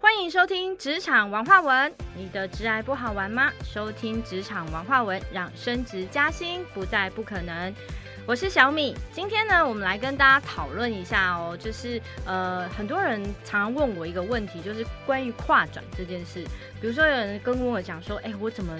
欢迎收听职场文化文。你的职癌不好玩吗？收听职场文化文，让升职加薪不再不可能。我是小米，今天呢，我们来跟大家讨论一下哦，就是呃，很多人常常问我一个问题，就是关于跨转这件事。比如说有人跟我讲说，哎，我怎么？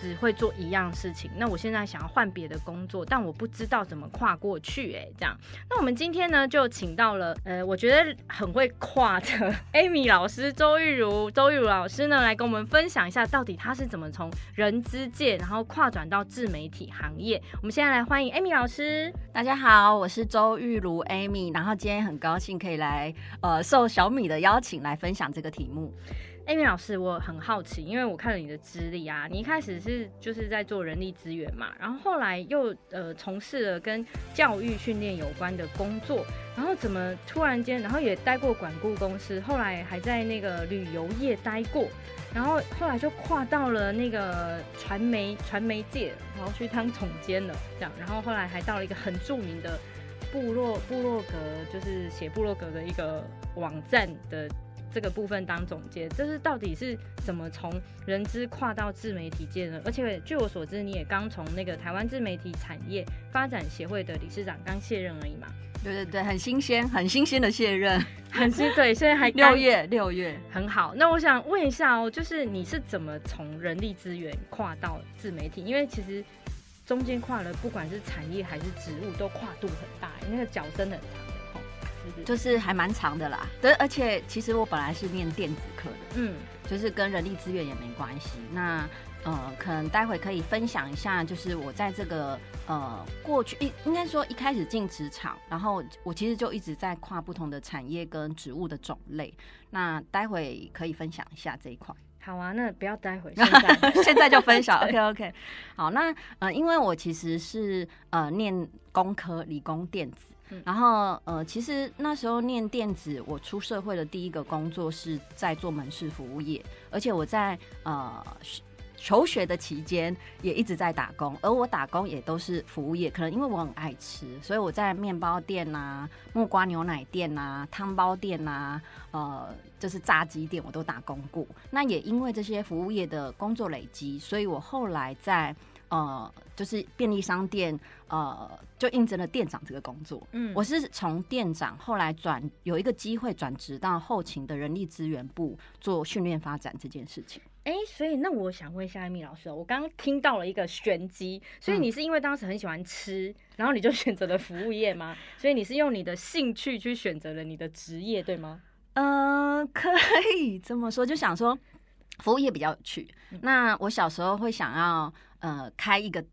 只会做一样事情，那我现在想要换别的工作，但我不知道怎么跨过去，哎，这样。那我们今天呢，就请到了，呃，我觉得很会跨的 Amy 老师周玉如，周玉如老师呢，来跟我们分享一下，到底他是怎么从人资界，然后跨转到自媒体行业。我们现在来欢迎 Amy 老师。大家好，我是周玉如 Amy，然后今天很高兴可以来，呃，受小米的邀请来分享这个题目。艾米老师，我很好奇，因为我看了你的资历啊，你一开始是就是在做人力资源嘛，然后后来又呃从事了跟教育训练有关的工作，然后怎么突然间，然后也待过管顾公司，后来还在那个旅游业待过，然后后来就跨到了那个传媒传媒界，然后去当总监了，这样，然后后来还到了一个很著名的部落部落格，就是写部落格的一个网站的。这个部分当总结，这是到底是怎么从人资跨到自媒体界呢？而且据我所知，你也刚从那个台湾自媒体产业发展协会的理事长刚卸任而已嘛？对对对，很新鲜，很新鲜的卸任，很新对，现在还 六月六月，很好。那我想问一下哦，就是你是怎么从人力资源跨到自媒体？因为其实中间跨了，不管是产业还是职务，都跨度很大，那个脚真的很长。就是还蛮长的啦，对，而且其实我本来是念电子科的，嗯，就是跟人力资源也没关系。那呃，可能待会可以分享一下，就是我在这个呃过去一应该说一开始进职场，然后我其实就一直在跨不同的产业跟职务的种类。那待会可以分享一下这一块。好啊，那不要待会，现在 现在就分享。OK OK，好，那呃，因为我其实是呃念工科，理工电子。然后，呃，其实那时候念电子，我出社会的第一个工作是在做门市服务业，而且我在呃求学的期间也一直在打工，而我打工也都是服务业，可能因为我很爱吃，所以我在面包店呐、木瓜牛奶店呐、汤包店呐，呃，就是炸鸡店，我都打工过。那也因为这些服务业的工作累积，所以我后来在。呃，就是便利商店，呃，就应征了店长这个工作。嗯，我是从店长后来转有一个机会转职到后勤的人力资源部做训练发展这件事情。哎，所以那我想问一下艾米老师，我刚刚听到了一个玄机，所以你是因为当时很喜欢吃，然后你就选择了服务业吗？所以你是用你的兴趣去选择了你的职业，对吗？嗯，可以这么说，就想说服务业比较有趣。那我小时候会想要。呃，开一个。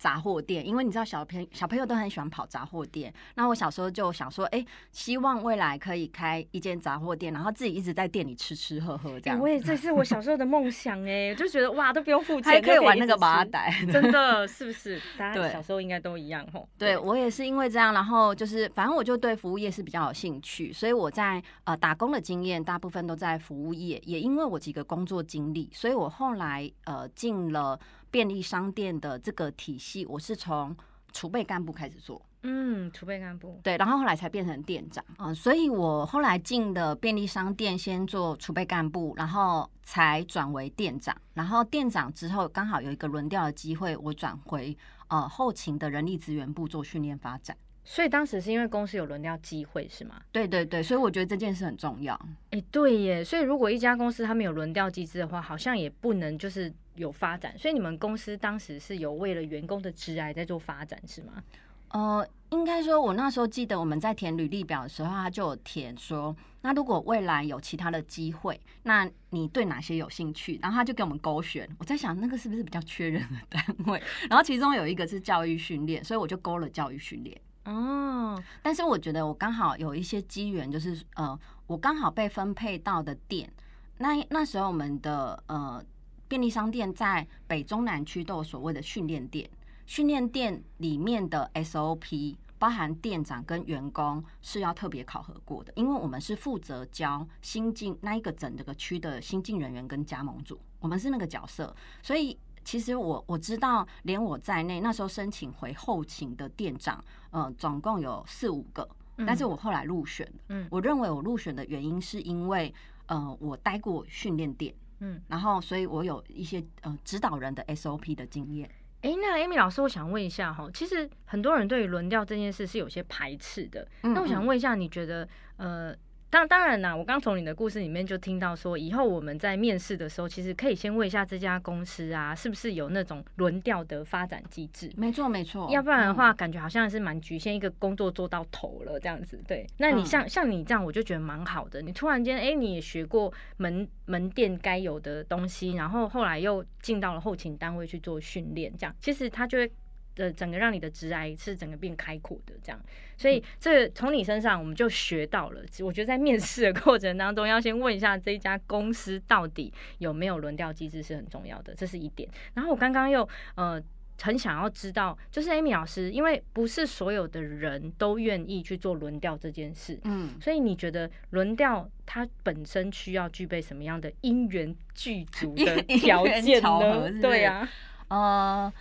杂货店，因为你知道小朋小朋友都很喜欢跑杂货店。那我小时候就想说，哎，希望未来可以开一间杂货店，然后自己一直在店里吃吃喝喝这样。我也这是我小时候的梦想哎，就觉得哇，都不用付钱，还可以玩那个麻袋，真的是不是？大家小时候应该都一样吼。对我也是因为这样，然后就是反正我就对服务业是比较有兴趣，所以我在呃打工的经验大部分都在服务业，也因为我几个工作经历，所以我后来呃进了。便利商店的这个体系，我是从储备干部开始做，嗯，储备干部，对，然后后来才变成店长啊，所以我后来进的便利商店，先做储备干部，然后才转为店长，然后店长之后刚好有一个轮调的机会，我转回呃后勤的人力资源部做训练发展。所以当时是因为公司有轮调机会是吗？对对对，所以我觉得这件事很重要。哎，对耶，所以如果一家公司它没有轮调机制的话，好像也不能就是有发展。所以你们公司当时是有为了员工的职涯在做发展是吗？呃，应该说，我那时候记得我们在填履历表的时候，他就有填说，那如果未来有其他的机会，那你对哪些有兴趣？然后他就给我们勾选。我在想，那个是不是比较缺人的单位？然后其中有一个是教育训练，所以我就勾了教育训练。哦，但是我觉得我刚好有一些机缘，就是呃，我刚好被分配到的店，那那时候我们的呃便利商店在北中南区都有所谓的训练店，训练店里面的 SOP 包含店长跟员工是要特别考核过的，因为我们是负责教新进那一个整这个区的新进人员跟加盟组，我们是那个角色，所以。其实我我知道，连我在内，那时候申请回后勤的店长，呃，总共有四五个，但是我后来入选。嗯，我认为我入选的原因是因为，呃，我待过训练店，嗯，然后所以我有一些呃指导人的 SOP 的经验。哎，那 Amy 老师，我想问一下哈，其实很多人对于轮调这件事是有些排斥的，那我想问一下，你觉得呃？当当然啦，我刚从你的故事里面就听到说，以后我们在面试的时候，其实可以先问一下这家公司啊，是不是有那种轮调的发展机制？没错，没错。要不然的话，感觉好像是蛮局限，一个工作做到头了这样子。对，那你像像你这样，我就觉得蛮好的。你突然间，哎，你也学过门门店该有的东西，然后后来又进到了后勤单位去做训练，这样其实他就会。的整个让你的直癌是整个变开阔的这样，所以这从你身上我们就学到了。我觉得在面试的过程当中，要先问一下这家公司到底有没有轮调机制是很重要的，这是一点。然后我刚刚又呃很想要知道，就是 Amy 老师，因为不是所有的人都愿意去做轮调这件事，嗯，所以你觉得轮调它本身需要具备什么样的因缘具足的条件呢？对呀，呃。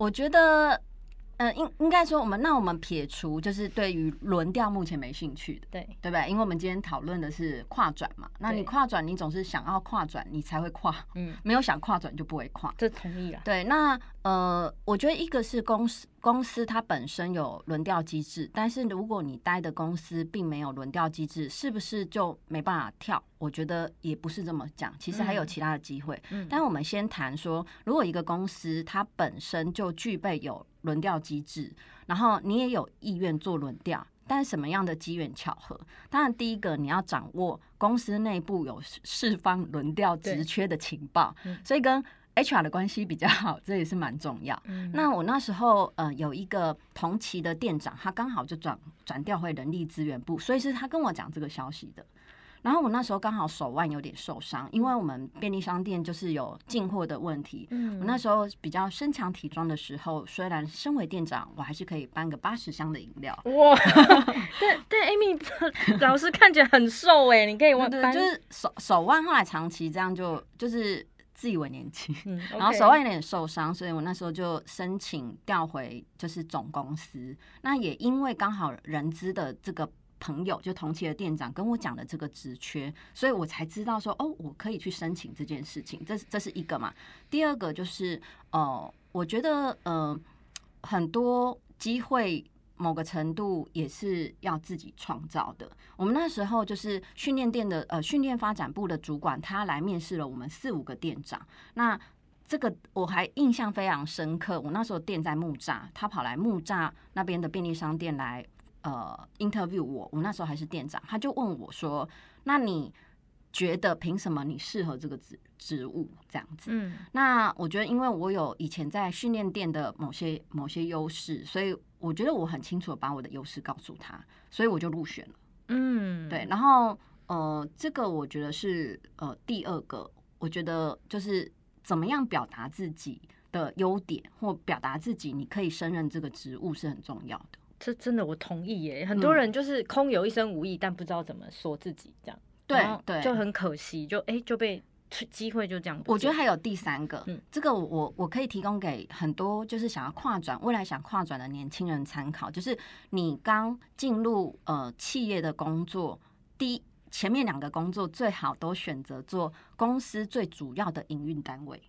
我觉得，呃，应应该说，我们那我们撇除就是对于轮调目前没兴趣的，对对不对？因为我们今天讨论的是跨转嘛，那你跨转，你总是想要跨转，你才会跨，嗯，没有想跨转就不会跨，这同意了。对，那呃，我觉得一个是公司。公司它本身有轮调机制，但是如果你待的公司并没有轮调机制，是不是就没办法跳？我觉得也不是这么讲，其实还有其他的机会。嗯，但我们先谈说，如果一个公司它本身就具备有轮调机制，然后你也有意愿做轮调，但什么样的机缘巧合？当然，第一个你要掌握公司内部有释放轮调职缺的情报，所以跟。HR 的关系比较好，这也是蛮重要。那我那时候呃有一个同期的店长，他刚好就转转调回人力资源部，所以是他跟我讲这个消息的。然后我那时候刚好手腕有点受伤，因为我们便利商店就是有进货的问题。嗯我那时候比较身强体壮的时候，虽然身为店长，我还是可以搬个八十箱的饮料。哇！对对，Amy 老师看起来很瘦哎，你可以问，就是手手腕后来长期这样就就是。自以为年轻，然后手腕有点受伤，所以我那时候就申请调回就是总公司。那也因为刚好人资的这个朋友，就同期的店长跟我讲的这个职缺，所以我才知道说哦，我可以去申请这件事情。这是这是一个嘛？第二个就是呃，我觉得呃很多机会。某个程度也是要自己创造的。我们那时候就是训练店的呃训练发展部的主管，他来面试了我们四五个店长。那这个我还印象非常深刻。我那时候店在木栅，他跑来木栅那边的便利商店来呃 interview 我。我那时候还是店长，他就问我说：“那你觉得凭什么你适合这个职职务？”这样子。嗯，那我觉得因为我有以前在训练店的某些某些优势，所以。我觉得我很清楚的把我的优势告诉他，所以我就入选了。嗯，对。然后呃，这个我觉得是呃第二个，我觉得就是怎么样表达自己的优点或表达自己，你可以胜任这个职务是很重要的。这真的我同意耶。很多人就是空有一身武艺，但不知道怎么说自己，这样对对，就很可惜，就哎就被。机会就这样。我觉得还有第三个，嗯，这个我我可以提供给很多就是想要跨转未来想跨转的年轻人参考，就是你刚进入呃企业的工作，第一前面两个工作最好都选择做公司最主要的营运单位。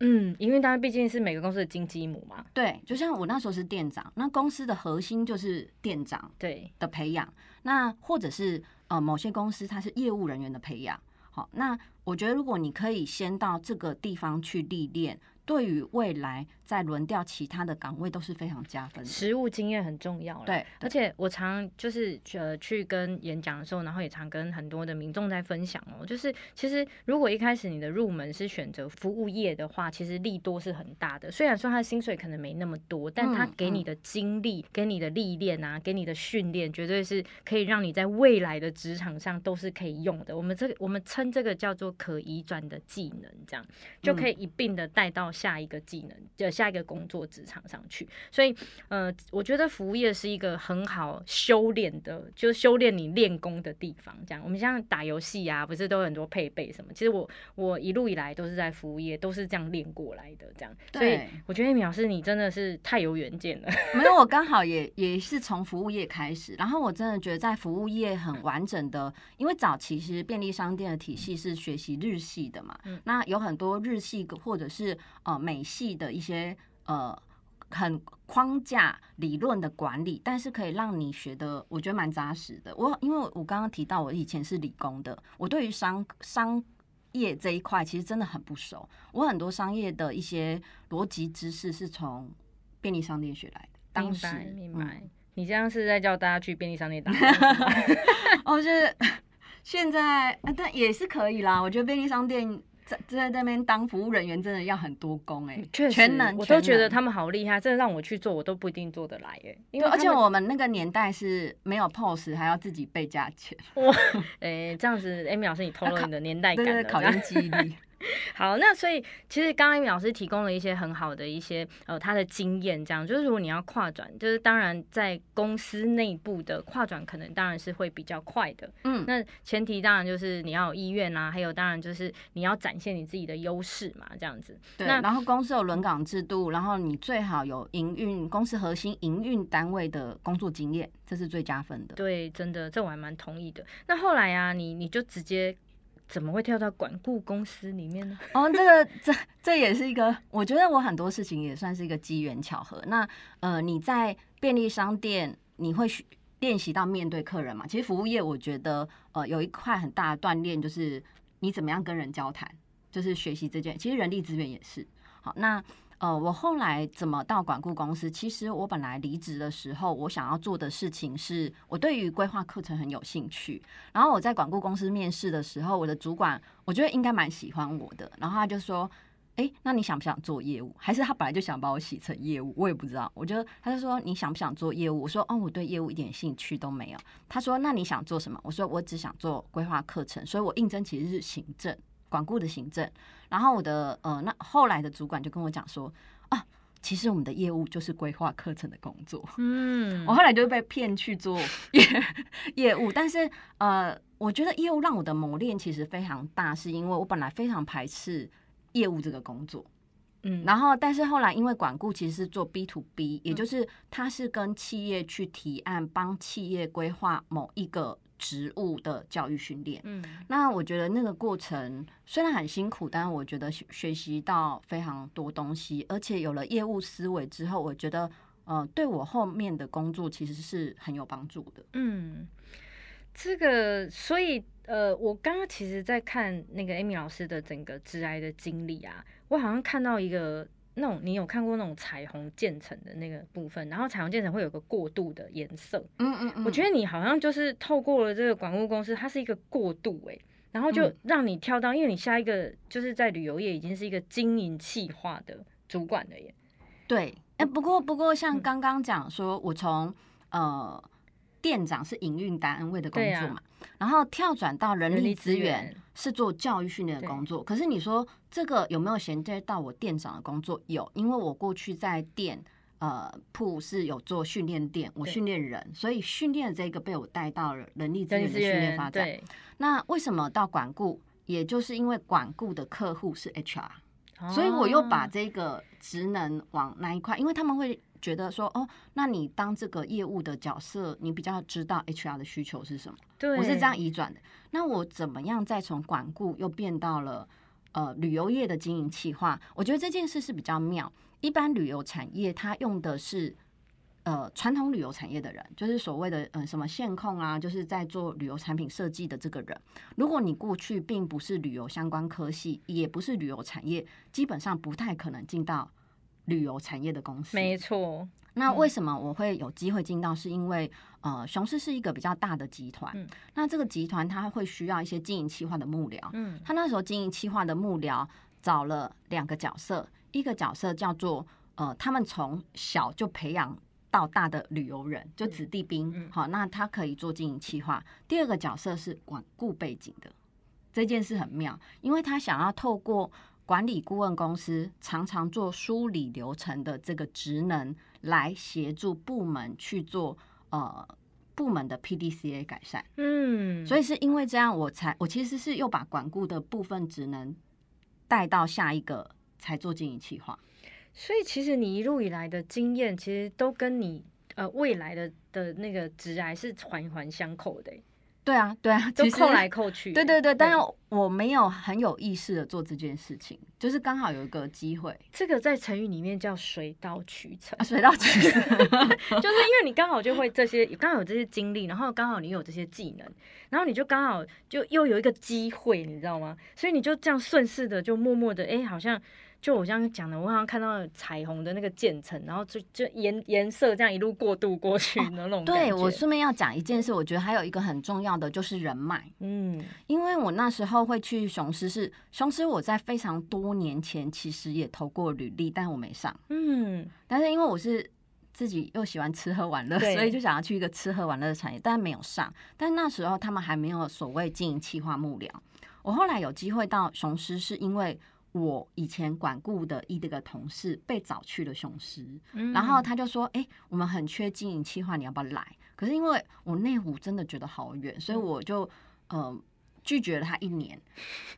嗯，营运单位毕竟是每个公司的金鸡母嘛。对，就像我那时候是店长，那公司的核心就是店长对的培养，那或者是呃某些公司它是业务人员的培养。好，那我觉得如果你可以先到这个地方去历练。对于未来再轮调其他的岗位都是非常加分，实务经验很重要。对，而且我常就是呃去跟演讲的时候，然后也常跟很多的民众在分享哦，就是其实如果一开始你的入门是选择服务业的话，其实利多是很大的。虽然说他的薪水可能没那么多，但他给你的经历、给你的历练啊、给你的训练，绝对是可以让你在未来的职场上都是可以用的。我们这个我们称这个叫做可移转的技能，这样就可以一并的带到。下一个技能，就下一个工作职场上去。所以，呃，我觉得服务业是一个很好修炼的，就是修炼你练功的地方。这样，我们像打游戏啊，不是都有很多配备什么？其实我我一路以来都是在服务业，都是这样练过来的。这样，所以我觉得苗师你真的是太有远见了。没有，我刚好也也是从服务业开始，然后我真的觉得在服务业很完整的，因为早期其实便利商店的体系是学习日系的嘛，嗯那有很多日系或者是呃美系的一些呃很框架理论的管理，但是可以让你学的我觉得蛮扎实的。我因为我刚刚提到我以前是理工的，我对于商商业这一块其实真的很不熟，我很多商业的一些逻辑知识是从便利商店学来的。明白，明白。你这样是在叫大家去便利商店打工？哦，就是。现在啊，但也是可以啦。我觉得便利商店在在那边当服务人员，真的要很多工哎，全能，我都觉得他们好厉害。真的让我去做，我都不一定做得来哎。因为而且我们那个年代是没有 POS，还要自己备价钱。哇，哎，这样子，Amy 老师，你透露你的年代感，考验记忆力。好，那所以其实刚刚老师提供了一些很好的一些呃他的经验，这样就是如果你要跨转，就是当然在公司内部的跨转可能当然是会比较快的，嗯，那前提当然就是你要有意愿啊，还有当然就是你要展现你自己的优势嘛，这样子。对，然后公司有轮岗制度，然后你最好有营运公司核心营运单位的工作经验，这是最加分的。对，真的这我还蛮同意的。那后来啊，你你就直接。怎么会跳到管顾公司里面呢？哦，这个这这也是一个，我觉得我很多事情也算是一个机缘巧合。那呃，你在便利商店，你会练习到面对客人嘛？其实服务业，我觉得呃有一块很大的锻炼，就是你怎么样跟人交谈，就是学习这件。其实人力资源也是好那。呃，我后来怎么到管顾公司？其实我本来离职的时候，我想要做的事情是我对于规划课程很有兴趣。然后我在管顾公司面试的时候，我的主管我觉得应该蛮喜欢我的。然后他就说：“哎，那你想不想做业务？还是他本来就想把我洗成业务？我也不知道。”我就他就说：“你想不想做业务？”我说：“哦，我对业务一点兴趣都没有。”他说：“那你想做什么？”我说：“我只想做规划课程。”所以，我应征其实是行政管顾的行政。然后我的呃，那后来的主管就跟我讲说啊，其实我们的业务就是规划课程的工作。嗯，我后来就被骗去做业 业务，但是呃，我觉得业务让我的磨练其实非常大，是因为我本来非常排斥业务这个工作。嗯，然后但是后来因为管顾其实是做 B to B，也就是他是跟企业去提案，帮企业规划某一个。职务的教育训练，嗯，那我觉得那个过程虽然很辛苦，但是我觉得学习到非常多东西，而且有了业务思维之后，我觉得呃，对我后面的工作其实是很有帮助的。嗯，这个所以呃，我刚刚其实在看那个 Amy 老师的整个致癌的经历啊，我好像看到一个。那种你有看过那种彩虹渐层的那个部分，然后彩虹渐层会有个过渡的颜色。嗯嗯嗯，我觉得你好像就是透过了这个管顾公司，它是一个过渡哎，然后就让你跳到，因为你下一个就是在旅游业已经是一个经营企划的主管了耶。对，哎，不过不过像刚刚讲说，我从呃。店长是营运单位的工作嘛，然后跳转到人力资源是做教育训练的工作。可是你说这个有没有衔接到我店长的工作？有，因为我过去在店呃铺是有做训练店，我训练人，所以训练这个被我带到了人力资源的训练发展。那为什么到管顾？也就是因为管顾的客户是 HR，所以我又把这个职能往那一块，因为他们会。觉得说哦，那你当这个业务的角色，你比较知道 HR 的需求是什么？对，我是这样移转的。那我怎么样再从管顾又变到了呃旅游业的经营企划？我觉得这件事是比较妙。一般旅游产业它用的是呃传统旅游产业的人，就是所谓的呃什么线控啊，就是在做旅游产品设计的这个人。如果你过去并不是旅游相关科系，也不是旅游产业，基本上不太可能进到。旅游产业的公司，没错。那为什么我会有机会进到？是因为呃，雄狮是一个比较大的集团。那这个集团它会需要一些经营企划的幕僚。嗯，他那时候经营企划的幕僚找了两个角色，一个角色叫做呃，他们从小就培养到大的旅游人，就子弟兵。好，那他可以做经营企划。第二个角色是管顾背景的，这件事很妙，因为他想要透过。管理顾问公司常常做梳理流程的这个职能，来协助部门去做呃部门的 PDCA 改善。嗯，所以是因为这样，我才我其实是又把管顾的部分职能带到下一个，才做经营企划。所以其实你一路以来的经验，其实都跟你呃未来的的那个职涯是环环相扣的欸，对啊，对啊，其实都扣来扣去。对对对，但是我没有很有意识的做这件事情，就是刚好有一个机会这个在成语里面叫水到渠成啊，，水到渠成。就是因为你刚好就会这些，刚好有这些经历，然后刚好你有这些技能，然后你就刚好就又有一个机会，你知道吗？所以你就这样顺势的就默默的，哎、好像就我刚刚讲的，我好像看到彩虹的那个渐层，然后就就颜颜色这样一路过渡过去的那种。对我顺便要讲一件事，我觉得还有一个很重要的就是人脉，嗯因为我那时候会去雄狮是雄狮，我在非常多年前其实也投过履历，但我没上。嗯但是因为我是自己又喜欢吃喝玩乐，所以就想要去一个吃喝玩乐的产业，但没有上。但那时候他们还没有所谓经营企划幕僚。我后来有机会到雄狮，是因为我以前管顾的一个同事被找去了雄狮，嗯然后他就说：“哎、我们很缺经营企划，你要不要来？”可是因为我内湖真的觉得好远，所以嗯我就呃拒绝了他一年。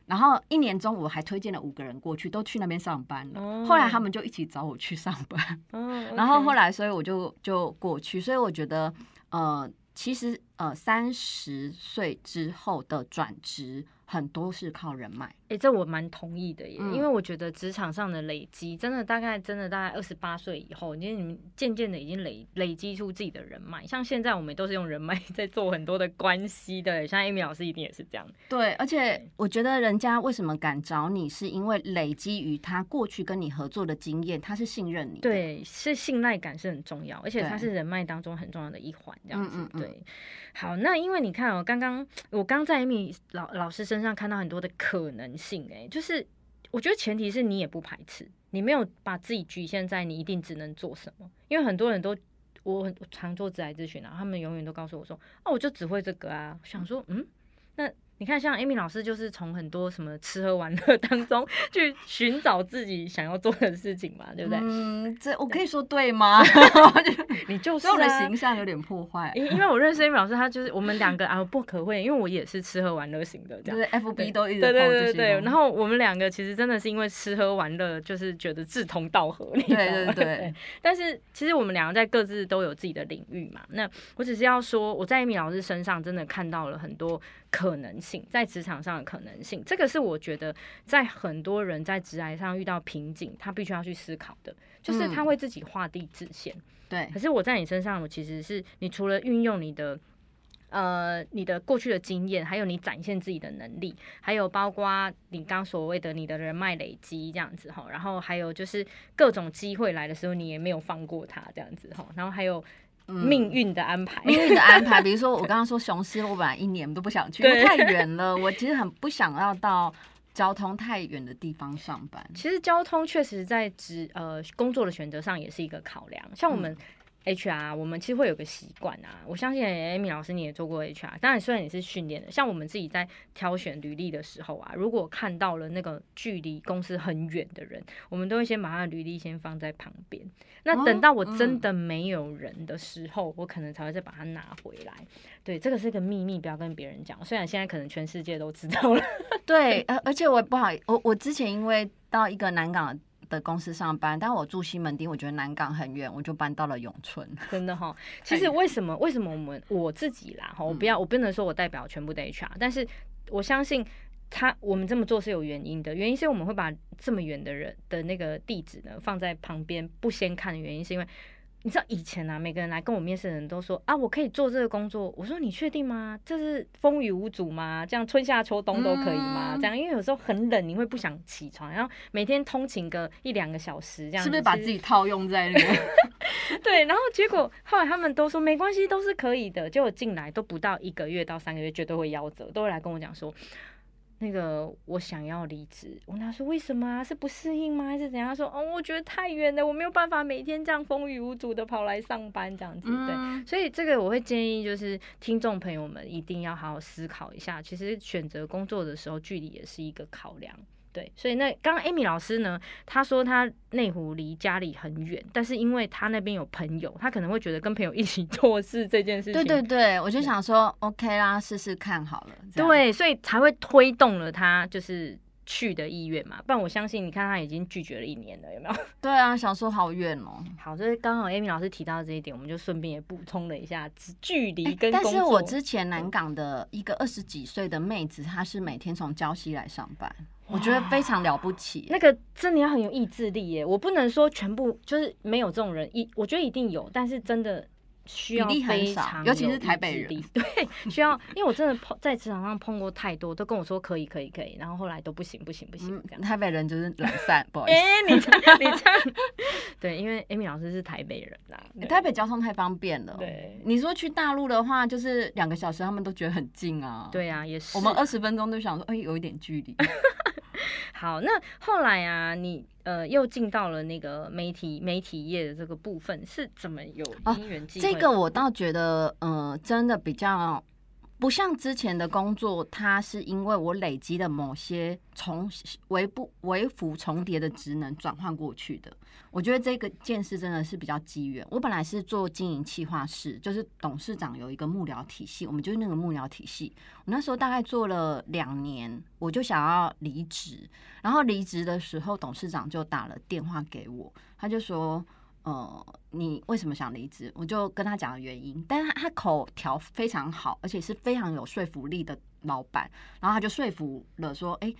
然后一年中我还推荐了五个人过去，都去那边上班了。哦后来他们就一起找我去上班，哦 然后后来来所以我就就过去，所以我觉得呃，其实呃三十岁之后的转职很多是靠人脉。哎、这我蛮同意的耶，嗯因为我觉得职场上的累积，真的大概真的大概二十八岁以后，因为你们渐渐的已经累累积出自己的人脉。像现在我们都是用人脉 在做很多的关系的，像 Amy 老师一定也是这样。对，而且我觉得人家为什么敢找你，是因为累积于他过去跟你合作的经验，他是信任你的。对，是信赖感是很重要，而且它是人脉当中很重要的一环，这样子。嗯嗯嗯对，好，那因为你看哦、刚刚我刚在 Amy 老老师身上看到很多的可能性、哎，就是我觉得前提是你也不排斥，你没有把自己局限在你一定只能做什么，因为很多人都。我很常做自来咨询啊，他们永远都告诉我说：“哦，我就只会这个啊。”想说，嗯，那你看，像 Amy 老师就是从很多什么吃喝玩乐 当中去寻找自己想要做的事情嘛，对不对？嗯，这我可以说对吗？你就我的啊、形象有点破坏。因因为我认识 Amy 老师，他就是我们两个啊不可讳，因为我也是吃喝玩乐型的这样。就是 FB 都一直对对对对，然后我们两个其实真的是因为吃喝玩乐，就是觉得志同道合，你知道吗对对对但是其实我们两个在各自都有自己的领域嘛。那我只是要说，我在 Amy 老师身上真的看到了很多可能性，在职场上的可能性。这个是我觉得在很多人在职涯上遇到瓶颈，他必须要去思考的，就是他嗯会自己画地自限。对可是我在你身上，我其实是你除了运用你的。呃，你的过去的经验，还有你展现自己的能力，还有包括你刚所谓的你的人脉累积这样子哈，然后还有就是各种机会来的时候，你也没有放过它这样子哈，然后还有命运的安排，嗯命运的安排，比如说我刚刚说雄狮，我本来一年都不想去，因为太远了。我其实很不想要到交通太远的地方上班。其实交通确实在职呃工作的选择上也是一个考量，像我们。HR，我们其实会有个习惯啊，我相信 Amy 老师你也做过 HR，当然虽然你是训练的，像我们自己在挑选履历的时候啊，如果看到了那个距离公司很远的人，我们都会先把他的履历先放在旁边。那等到我真的没有人的时候，我可能才会再把它拿回来。对，这个是个秘密，不要跟别人讲。虽然现在可能全世界都知道了。对，而而且我也不好，我我之前因为到一个南港的公司上班，但我住西门町，我觉得南港很远，我就搬到了永春。真的哈，其实为什么为什么我们我自己啦哈，我不要我不能说我代表全部的 HR，但是我相信他我们这么做是有原因的，原因是我们会把这么远的人的那个地址呢放在旁边不先看的原因，是因为。你知道以前啊，每个人来跟我面试的人都说啊，我可以做这个工作。我说你确定吗？这是风雨无阻吗？这样春夏秋冬都可以吗？嗯这样，因为有时候很冷，你会不想起床，然后每天通勤个一两个小时，这样是不是把自己套用在那个？对，然后结果后来他们都说没关系，都是可以的。结果进来都不到一个月到三个月，绝对会夭折，都会来跟我讲说，那个我想要离职。我跟他说为什么啊？是不适应吗？还是怎样？他说哦，我觉得太远了，我没有办法每天这样风雨无阻的跑来上班这样子。对，嗯，所以这个我会建议，就是听众朋友们一定要好好思考一下。其实选择工作的时候，距离也是一个考量。对，所以那刚刚 Amy 老师呢，她说她内湖离家里很远，但是因为她那边有朋友，她可能会觉得跟朋友一起做事这件事情，对对对，我就想说 OK 啦，试试看好了。对，所以才会推动了她就是去的意愿嘛。不然我相信，你看她已经拒绝了一年了，有没有？对啊，想说好远哦。好，所以刚好 Amy 老师提到这一点，我们就顺便也补充了一下距离跟但。是我之前南港的一个二十几岁的妹子，她是每天从礁溪来上班，我觉得非常了不起。那个真的要很有意志力耶！我不能说全部就是没有这种人，一我觉得一定有，但是真的需要非常尤其是台北人 对，需要，因为我真的碰在职场上碰过太多，都跟我说可以可以可以，然后后来都不行不行不行嗯这样。台北人就是懒散，不好意思。哎、你这样你这样，对，因为 Amy 老师是台北人啦，对台北交通太方便了。对你说去大陆的话，就是两个小时，他们都觉得很近啊。，对啊，也是我们二十分钟都想说，哎、有一点距离。好，那后来啊，你呃又进到了那个媒体媒体业的这个部分，是怎么有哦因缘际会？这个我倒觉得，呃，真的比较不像之前的工作，它是因为我累积了某些重微不微幅重叠的职能转换过去的。我觉得这个件事真的是比较机缘。我本来是做经营企划室，就是董事长有一个幕僚体系，我们就是那个幕僚体系。我那时候大概做了两年，我就想要离职。然后离职的时候，董事长就打了电话给我，他就说。呃，你为什么想离职？我就跟他讲了原因，但是他口条非常好，而且是非常有说服力的老板，然后他就说服了说，哎、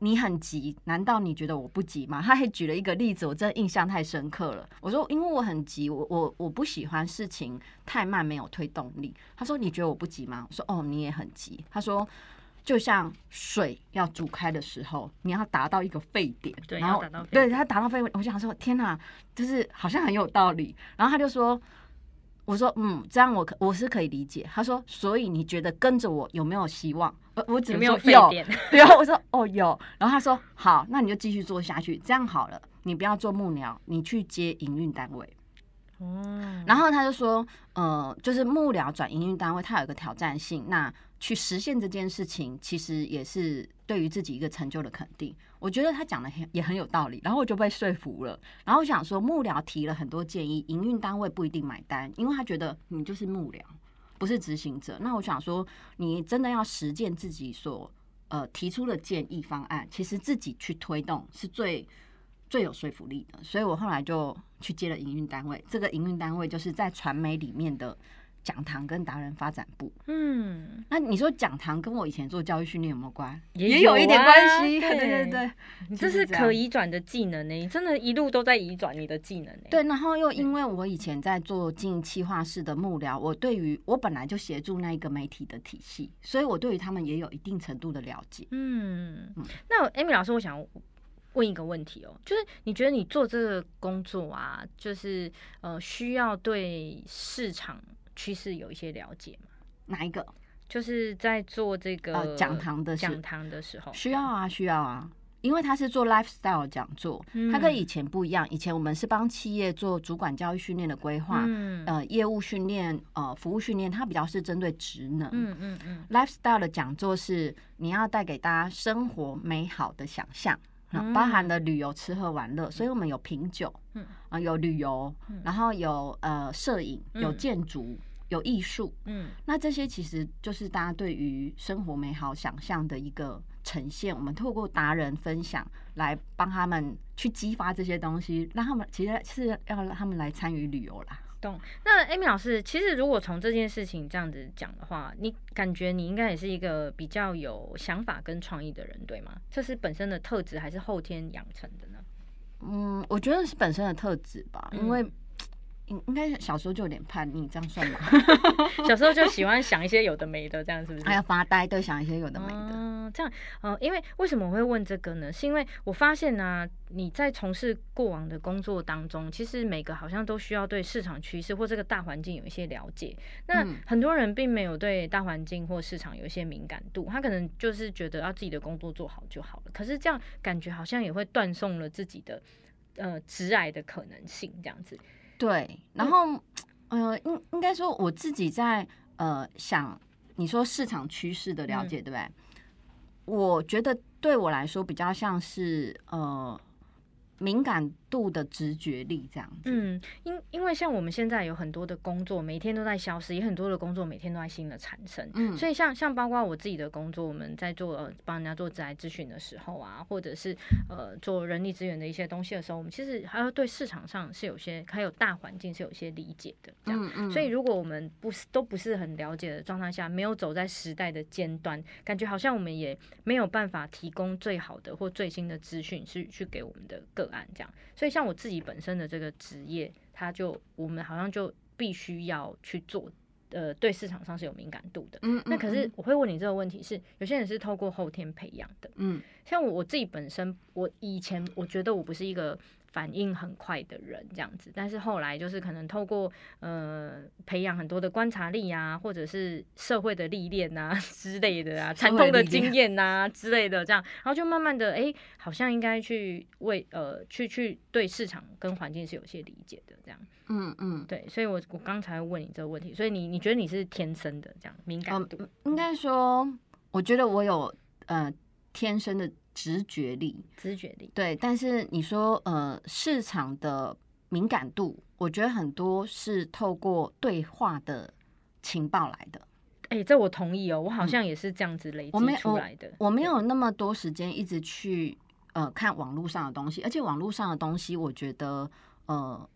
你很急，难道你觉得我不急吗？他还举了一个例子，我真的印象太深刻了。我说，因为我很急，我我我不喜欢事情太慢，没有推动力。他说，你觉得我不急吗？我说，哦，你也很急。他说。就像水要煮开的时候，你要达到一个沸点，对然后对他达到沸点，我想说天哪，就是好像很有道理。然后他就说：“我说嗯，这样我可我是可以理解。”他说：“所以你觉得跟着我有没有希望？”我我只没有。然后 我说：“哦有。”然后他说：“好，那你就继续做下去，这样好了，你不要做幕僚，你去接营运单位。”哦，然后他就说，呃，就是幕僚转营运单位，它有一个挑战性，那去实现这件事情，其实也是对于自己一个成就的肯定。我觉得他讲的很也很有道理，然后我就被说服了。然后我想说，幕僚提了很多建议，营运单位不一定买单，因为他觉得你就是幕僚，不是执行者。那我想说，你真的要实践自己所呃提出的建议方案，其实自己去推动是最。最有说服力的，所以我后来就去接了营运单位。这个营运单位就是在传媒里面的讲堂跟达人发展部。嗯，那你说讲堂跟我以前做教育训练有没有关？也有一点啊关系。对对对这是可移转的技能呢，你真的一路都在移转你的技能呢。对，然后又因为我以前在做经营企划室的幕僚，我对于我本来就协助那一个媒体的体系，所以我对于他们也有一定程度的了解。嗯嗯，那 Amy 老师，我想问一个问题哦，就是你觉得你做这个工作啊，就是呃需要对市场趋势有一些了解吗？哪一个？就是在做这个呃，讲堂的是讲堂的时候，需要啊，需要啊，因为他是做 lifestyle 讲座，他跟嗯以前不一样。以前我们是帮企业做主管教育训练的规划，嗯呃，业务训练、呃，服务训练，它比较是针对职能。嗯嗯嗯 lifestyle 的讲座是你要带给大家生活美好的想象。包含了旅游、吃喝玩乐，所以我们有品酒，嗯啊、有旅游，然后有呃摄影，有嗯建筑，有艺术，嗯那这些其实就是大家对于生活美好想象的一个呈现。我们透过达人分享来帮他们去激发这些东西，让他们其实是要让他们来参与旅游啦。懂。那 Amy 老师，其实如果从这件事情这样子讲的话，你感觉你应该也是一个比较有想法跟创意的人，对吗？这是本身的特质，还是后天养成的呢？嗯，我觉得是本身的特质吧，因为嗯应应该小时候就有点叛逆，这样算吗？小时候就喜欢想一些有的没的，这样是不是？还要发呆，对，想一些有的没的。嗯，这样，呃，因为为什么我会问这个呢？是因为我发现呢、你在从事过往的工作当中，其实每个好像都需要对市场趋势或这个大环境有一些了解。那嗯很多人并没有对大环境或市场有一些敏感度，他可能就是觉得要自己的工作做好就好了。可是这样感觉好像也会断送了自己的呃直癌的可能性，这样子。对，然后呃，应应该说我自己在呃想，你说市场趋势的了解，对不对？我觉得对我来说比较像是呃敏感度的直觉力这样子。嗯，因因为像我们现在有很多的工作，每天都在消失，也很多的工作每天都在新的产生。嗯所以像像包括我自己的工作，我们在做呃帮人家做职业咨询的时候啊，或者是呃做人力资源的一些东西的时候，我们其实还要对市场上是有些还有大环境是有一些理解的，这样。嗯嗯，所以，如果我们不是都不是很了解的状态下，没有走在时代的尖端，感觉好像我们也没有办法提供最好的或最新的资讯去去给我们的个案这样。所以，像我自己本身的这个职业，它就我们好像就必须要去做，呃，对市场上是有敏感度的。嗯，嗯那可是嗯我会问你这个问题是，有些人是透过后天培养的，嗯像我我自己本身，我以前我觉得我不是一个反应很快的人这样子，但是后来就是可能透过呃培养很多的观察力啊，或者是社会的历练啊 之类的啊，惨痛的经验啊之类的这样，然后就慢慢的哎、好像应该去为呃去去对市场跟环境是有些理解的这样，嗯嗯，对，所以我我刚才问你这个问题，所以你你觉得你是天生的这样敏感嗯度？应该说，我觉得我有呃天生的直觉力，直觉力，对，但是你说呃市场的敏感度，我觉得很多是透过对话的情报来的。哎、这我同意哦，我好像也是这样子累积嗯我没出来的。我没有那么多时间一直去呃看网络上的东西，而且网络上的东西，我觉得呃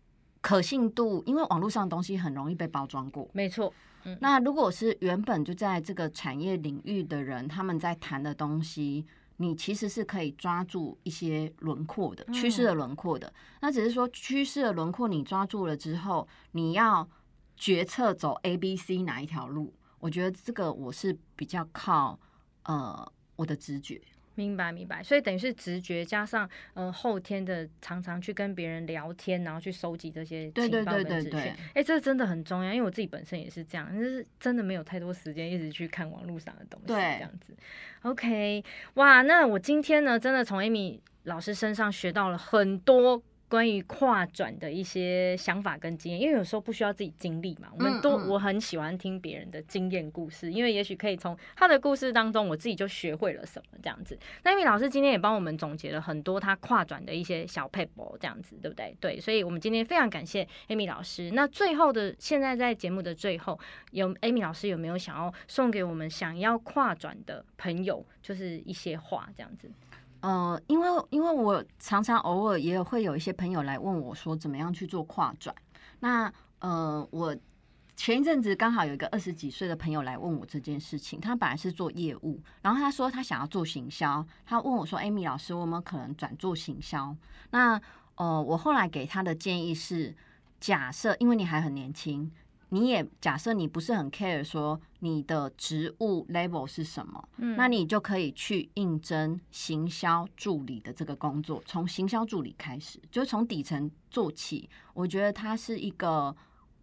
可信度，因为网络上的东西很容易被包装过。没错，那如果是原本就在这个产业领域的人，他们在谈的东西，你其实是可以抓住一些轮廓的趋势的轮廓的。那只是说趋势的轮廓你抓住了之后，你要决策走 A、B、C 哪一条路？我觉得这个我是比较靠呃我的直觉。明白明白。所以等于是直觉加上呃后天的常常去跟别人聊天，然后去收集这些情报对对对跟资讯。哎，这真的很重要，因为我自己本身也是这样，就是真的没有太多时间一直去看网络上的东西，对这样子。OK，哇，那我今天呢，真的从 Amy 老师身上学到了很多。关于跨转的一些想法跟经验，因为有时候不需要自己经历嘛，我们都、嗯嗯我很喜欢听别人的经验故事，因为也许可以从他的故事当中，我自己就学会了什么这样子。那 Amy 老师今天也帮我们总结了很多他跨转的一些小 paper 这样子，对不对？对，所以我们今天非常感谢 Amy 老师。那最后的现在在节目的最后，有 Amy 老师有没有想要送给我们想要跨转的朋友，就是一些话这样子？呃，因为因为我常常偶尔也有会有一些朋友来问我说，怎么样去做跨转？那呃，我前一阵子刚好有一个二十几岁的朋友来问我这件事情，他本来是做业务，然后他说他想要做行销，他问我说：“艾米老师，我有没有可能转做行销？”那呃，我后来给他的建议是，假设因为你还很年轻。你也假设你不是很 care 说你的职务 level 是什么，嗯那你就可以去应征行销助理的这个工作，从行销助理开始，就从底层做起。我觉得它是一个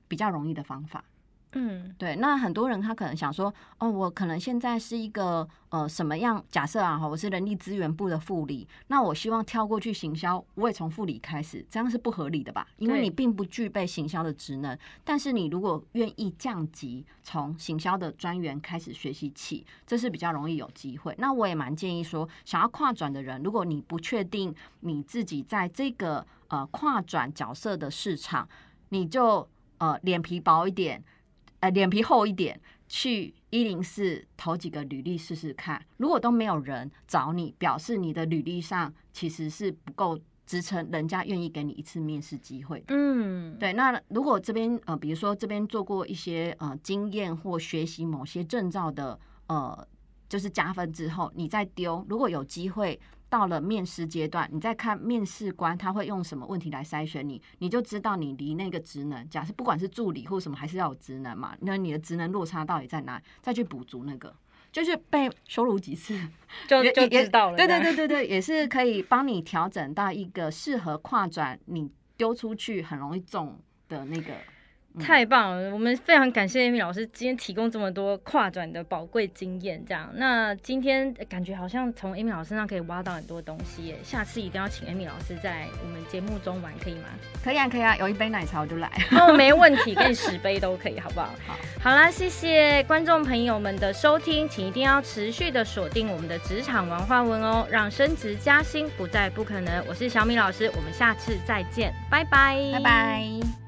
比较容易的方法。嗯对，那很多人他可能想说，哦，我可能现在是一个呃什么样？假设啊，哈，我是人力资源部的副理，那我希望跳过去行销，我也从副理开始，这样是不合理的吧？因为你并不具备行销的职能，但是你如果愿意降级，从行销的专员开始学习起，这是比较容易有机会。那我也蛮建议说，想要跨转的人，如果你不确定你自己在这个呃跨转角色的市场，你就呃脸皮薄一点。呃，脸皮厚一点，去一零四投几个履历试试看。如果都没有人找你，表示你的履历上其实是不够支撑人家愿意给你一次面试机会。嗯，对，那如果这边呃，比如说这边做过一些呃经验或学习某些证照的呃，就是加分之后，你再丢，如果有机会到了面试阶段，你再看面试官他会用什么问题来筛选你，你就知道你离那个职能，假设不管是助理或什么，还是要有职能嘛，那你的职能落差到底在哪，再去补足那个。就是被羞辱几次，也就就也知道了。对对对对对，也是可以帮你调整到一个适合跨转你丢出去很容易中的那个太棒了！我们非常感谢 Amy 老师今天提供这么多跨转的宝贵经验。这样，那今天感觉好像从 Amy 老师身上可以挖到很多东西耶。下次一定要请 Amy 老师在我们节目中玩，可以吗？可以啊，可以啊，有一杯奶茶我就来。哦，没问题，给你十杯都可以，好不好？好，好啦，谢谢观众朋友们的收听，请一定要持续的锁定我们的职场文化文哦，让升职加薪不再不可能。我是小米老师，我们下次再见，拜拜，拜拜。